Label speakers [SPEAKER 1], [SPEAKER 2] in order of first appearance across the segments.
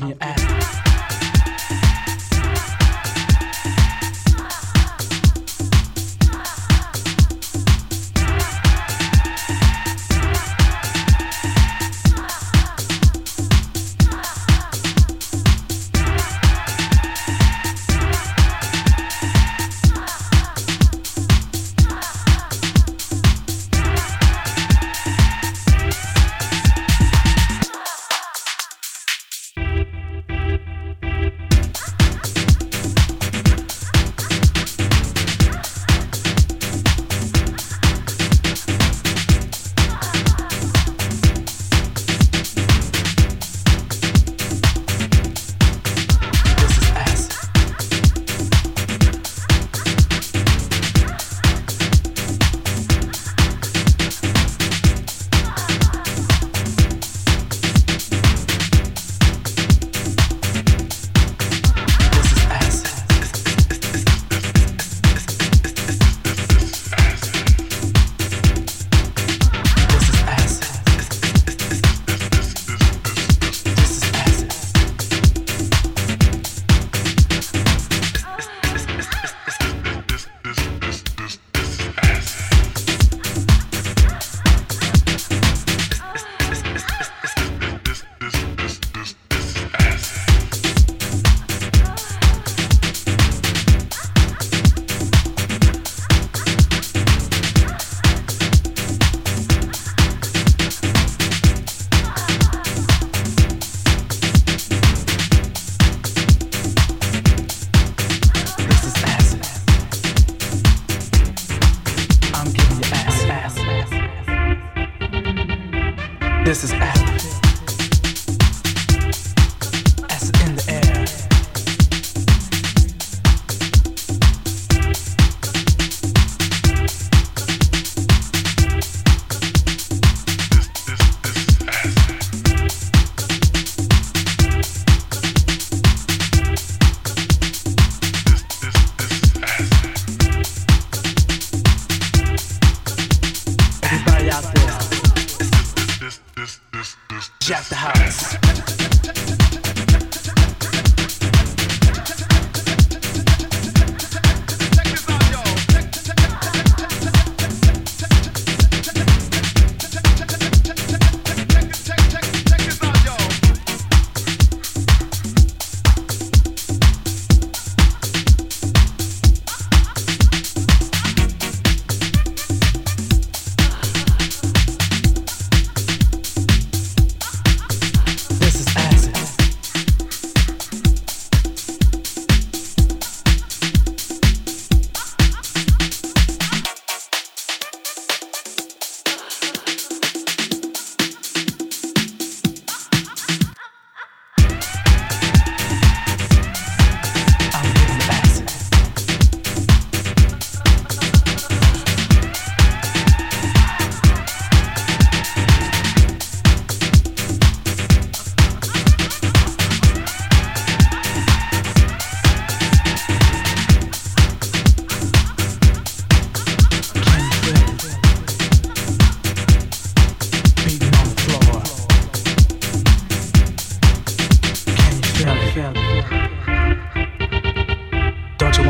[SPEAKER 1] you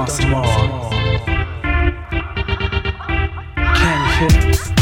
[SPEAKER 1] some more? Can you feel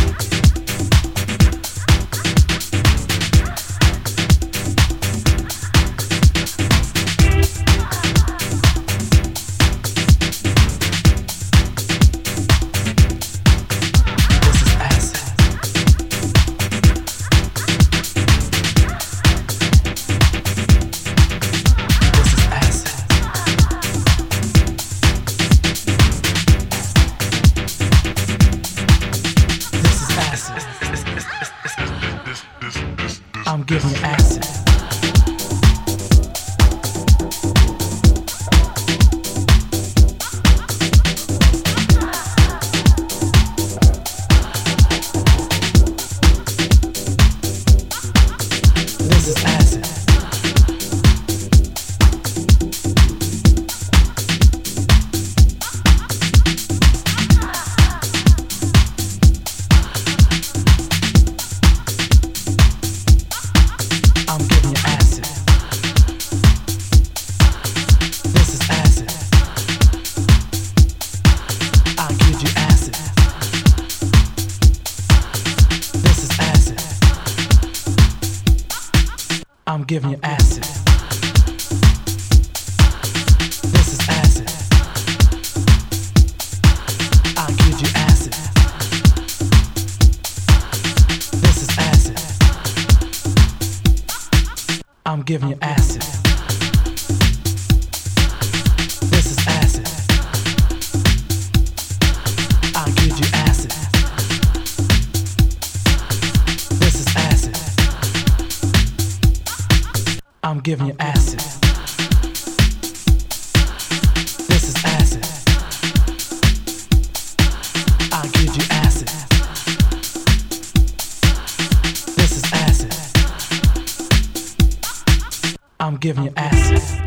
[SPEAKER 1] I'm giving you acid.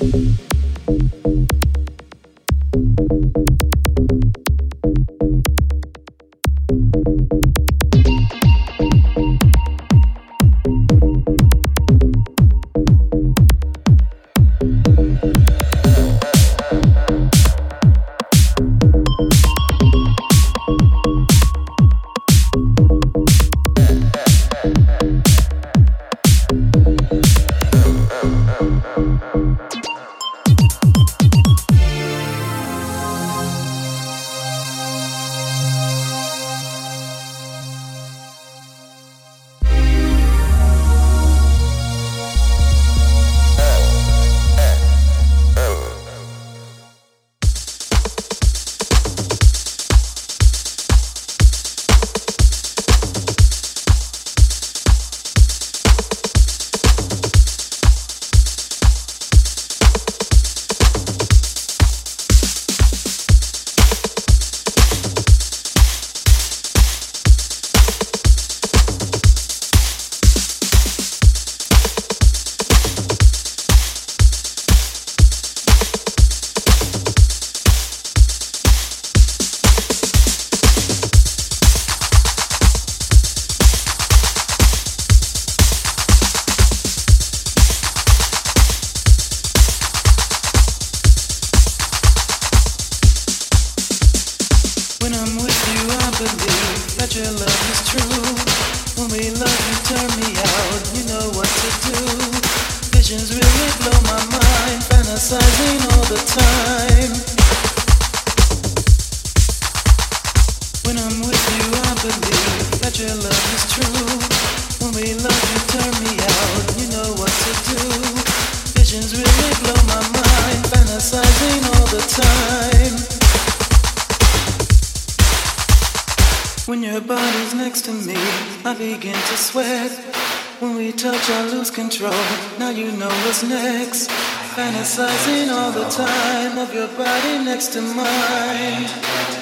[SPEAKER 1] Thank you.
[SPEAKER 2] When your body's next to me, I begin to sweat. When we touch, I lose control. Now you know what's next. Fantasizing all the time of your body next to mine.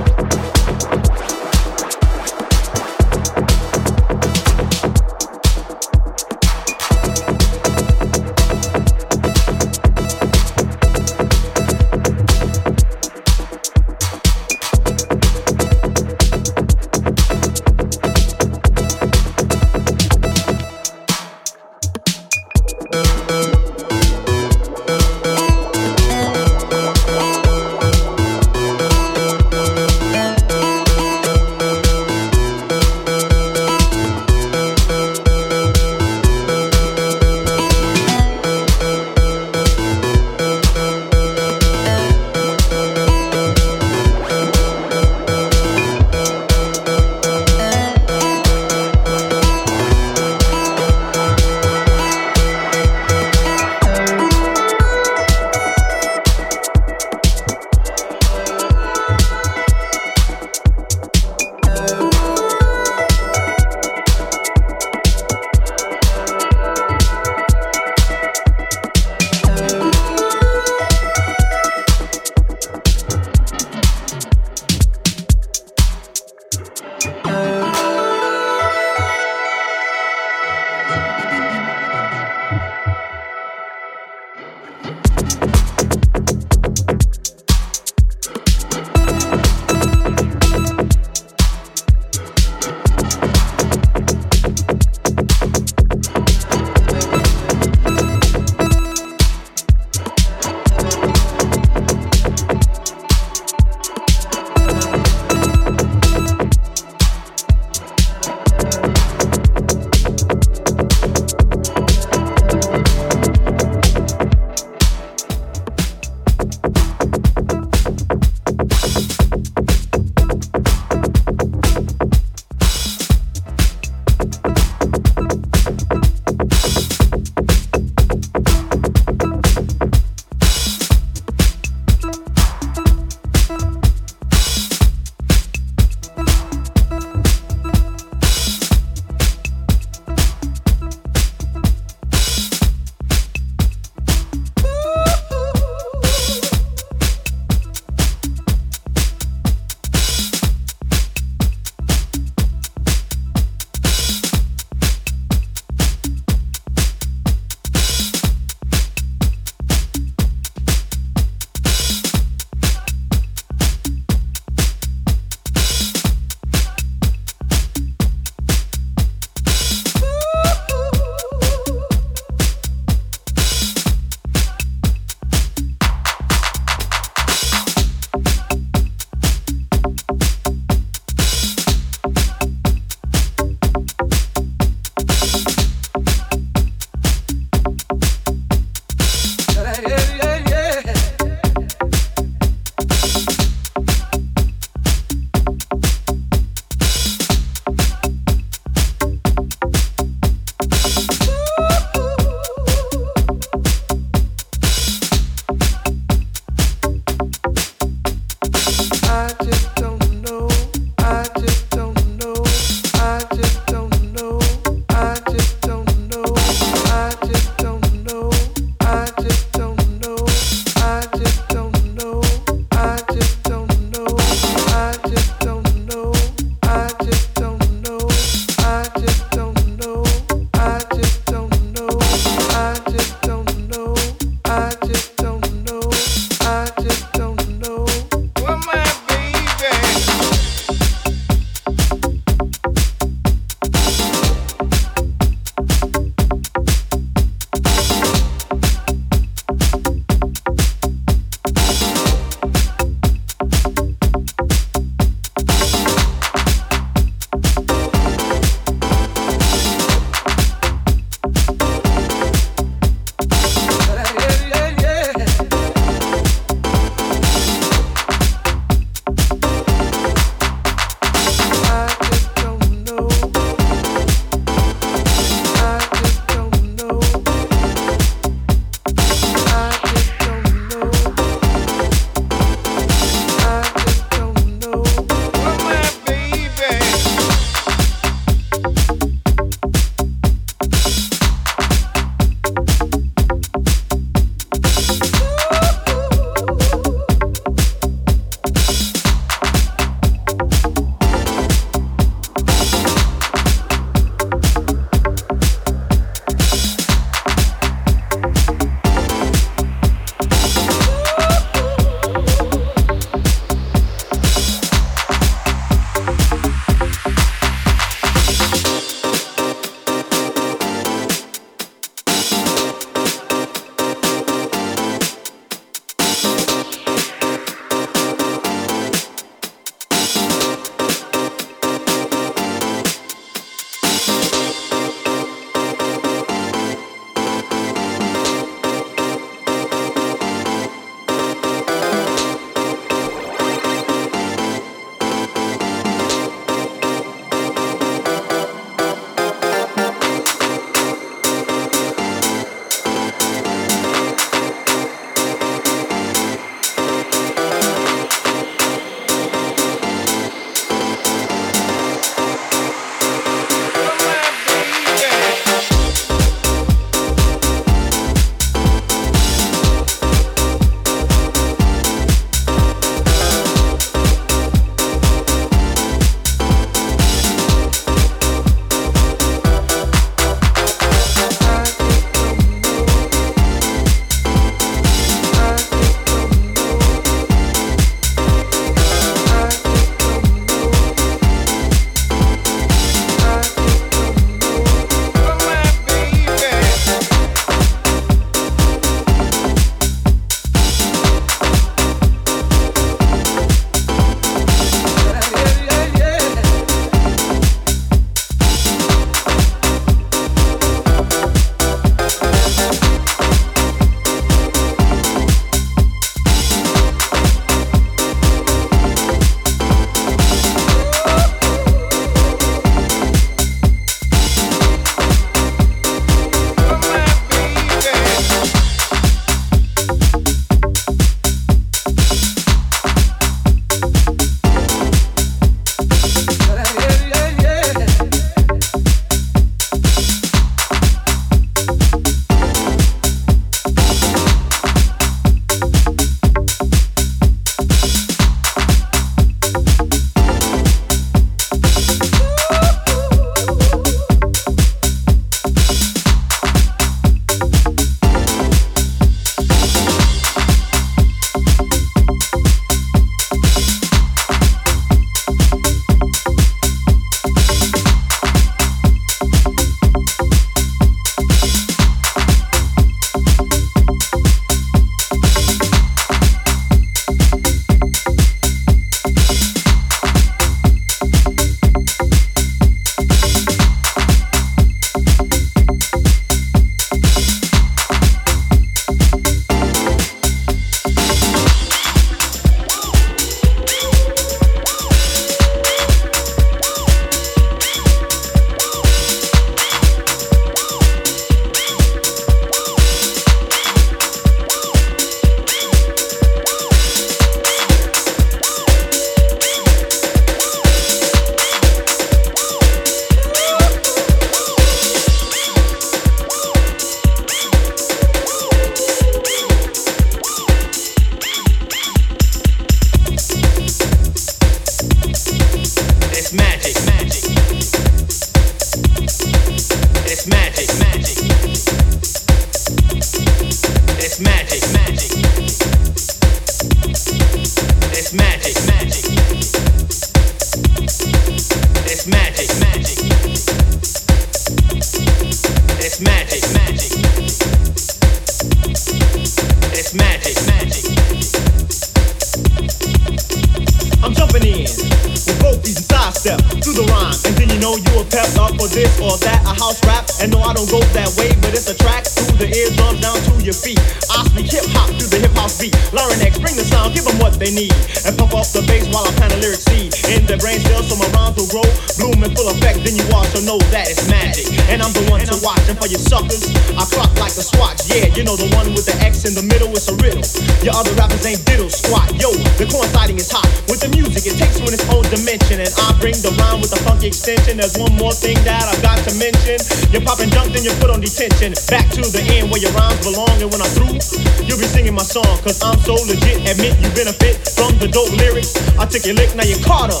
[SPEAKER 3] But track through the eardrums down to your feet. I speak hip hop through the beat. Larynx, bring the sound, give them what they need, and pump up the bass while I plant a lyric seed in the brain cells so my rhymes will grow, bloom in full effect. Then you also know that it's magic, and I'm the one to watch. And for you suckers, I clock like a swatch. Yeah, you know the one with the X in the middle, it's a riddle. Your other rappers ain't diddle squat. Yo, the coinciding is hot with the music. It takes in its own dimension, and I bring the rhyme with the funky extension. There's one more thing that I've got to mention. You're popping junk, then you're put on detention. Back to the end where your rhymes belong, and when I'm through, you'll be singing my song. Cause I'm so legit, admit you benefit from the dope lyrics. I took your lick, now you're caught up.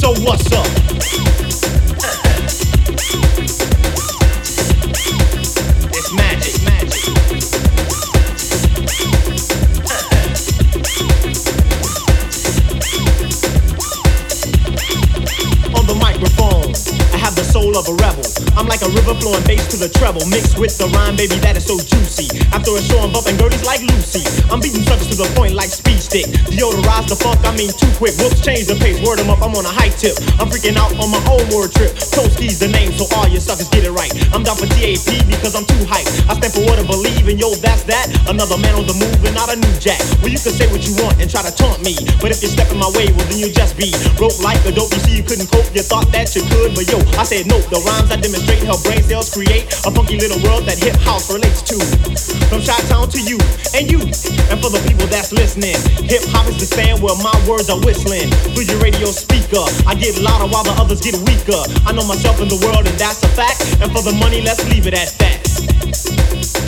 [SPEAKER 3] So what's up? Soul of a rebel. I'm like a river flowing bass to the treble, mixed with the rhyme, baby, that is so juicy. After a show, I'm bumping girlies like Lucy. I'm beating suckers to the point like speed stick. Deodorize the funk, I mean too quick. Whoops, change the pace, word 'em up, I'm on a high tip. I'm freaking out on my own word trip. Toski's the name, so all you suckers get it right. I'm down for TAP because I'm too hype. I stand for what I believe, and yo, that's that. Another man on the move and not a new jack. Well, you can say what you want and try to taunt me, but if you step in my way, well, then you just be broke like a dope. You see, you couldn't cope, you thought that you could, but yo, I said nope. The rhymes I demonstrate help brain cells create a funky little world that hip house relates to. From Chi Town to you and you, and for the people that's listening, hip hop is the stand where my words are whistling through your radio speaker. I get louder while the others get weaker. I know myself in the world, and that's a fact. And for the money, let's leave it at that.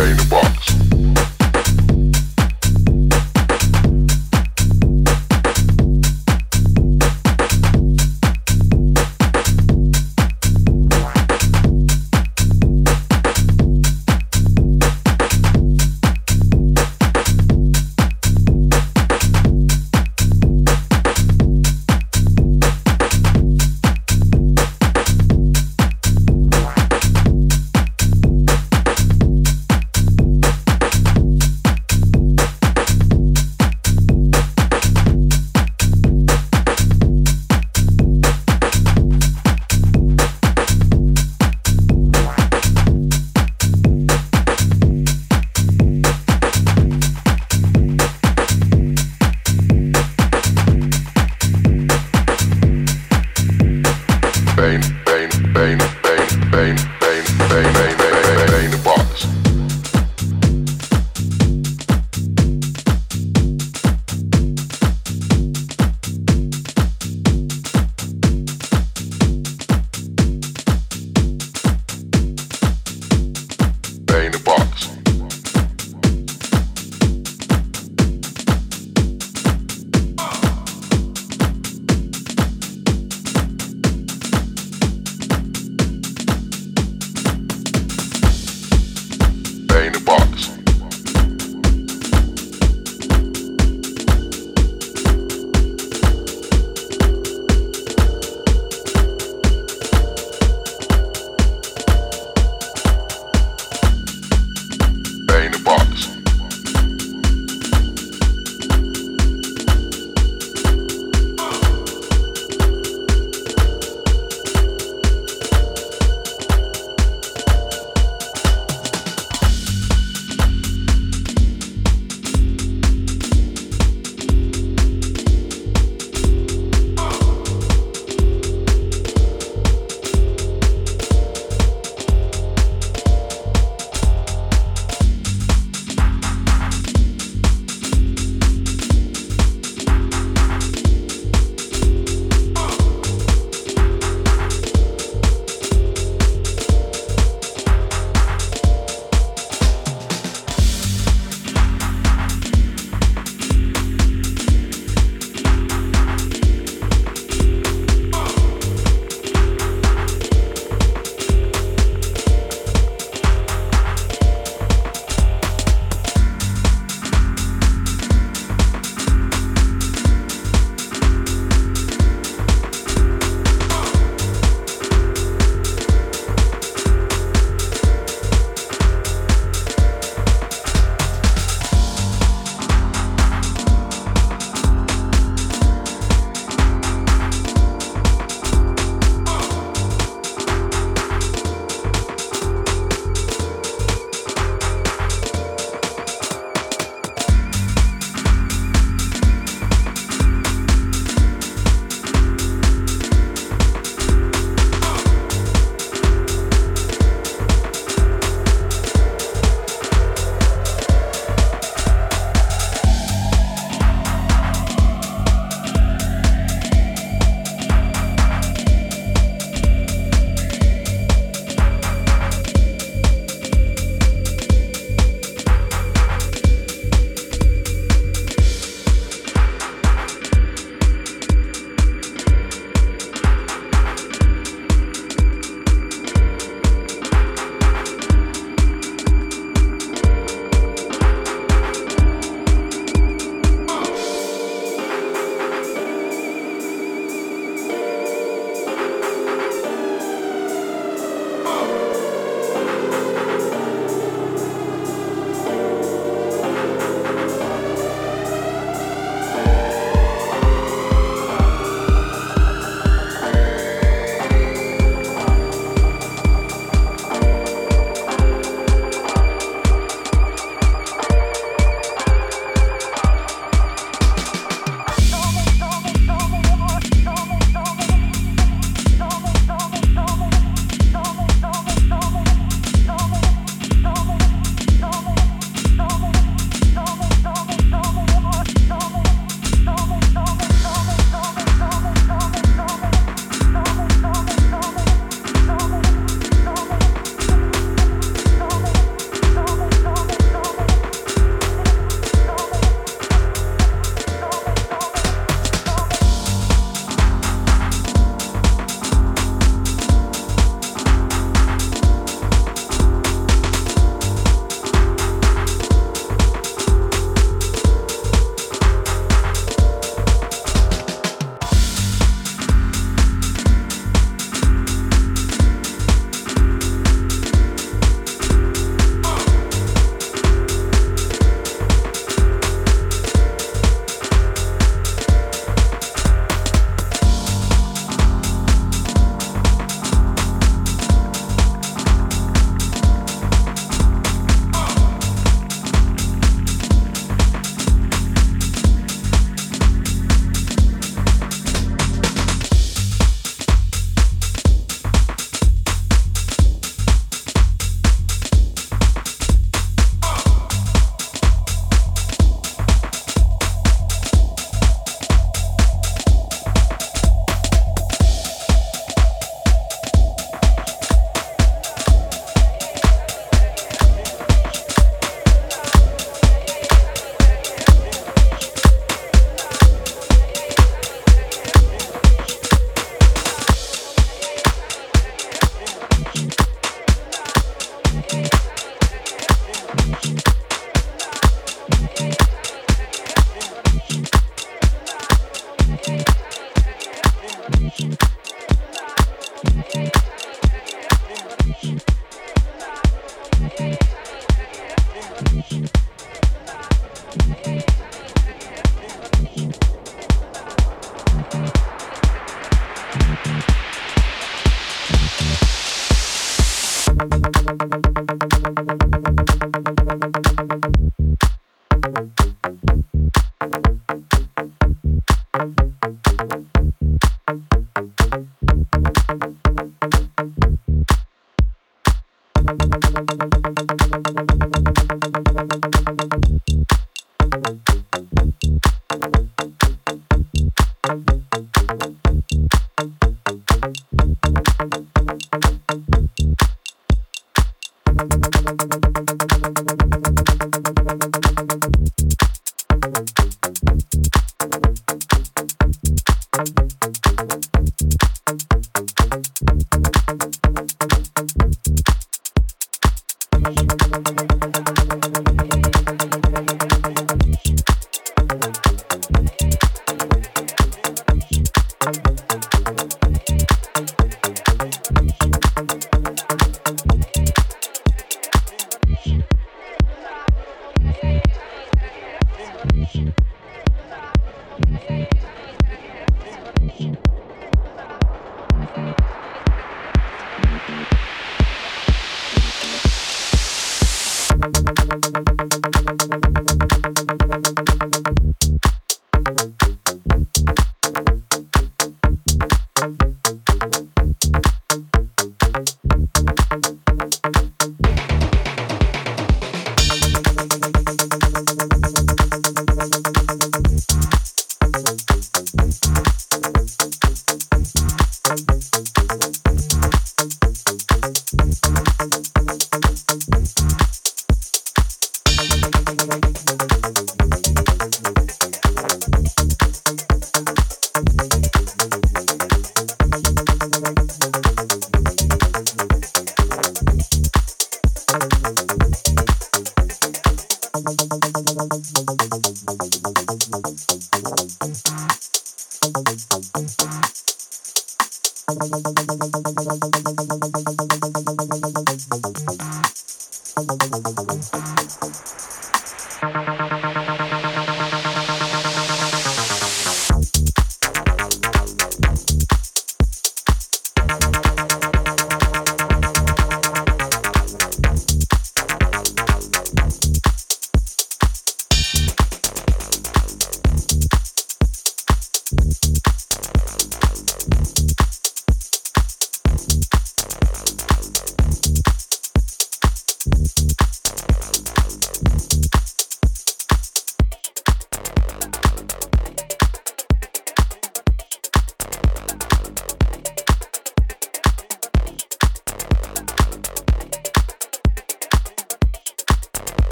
[SPEAKER 3] sustainable.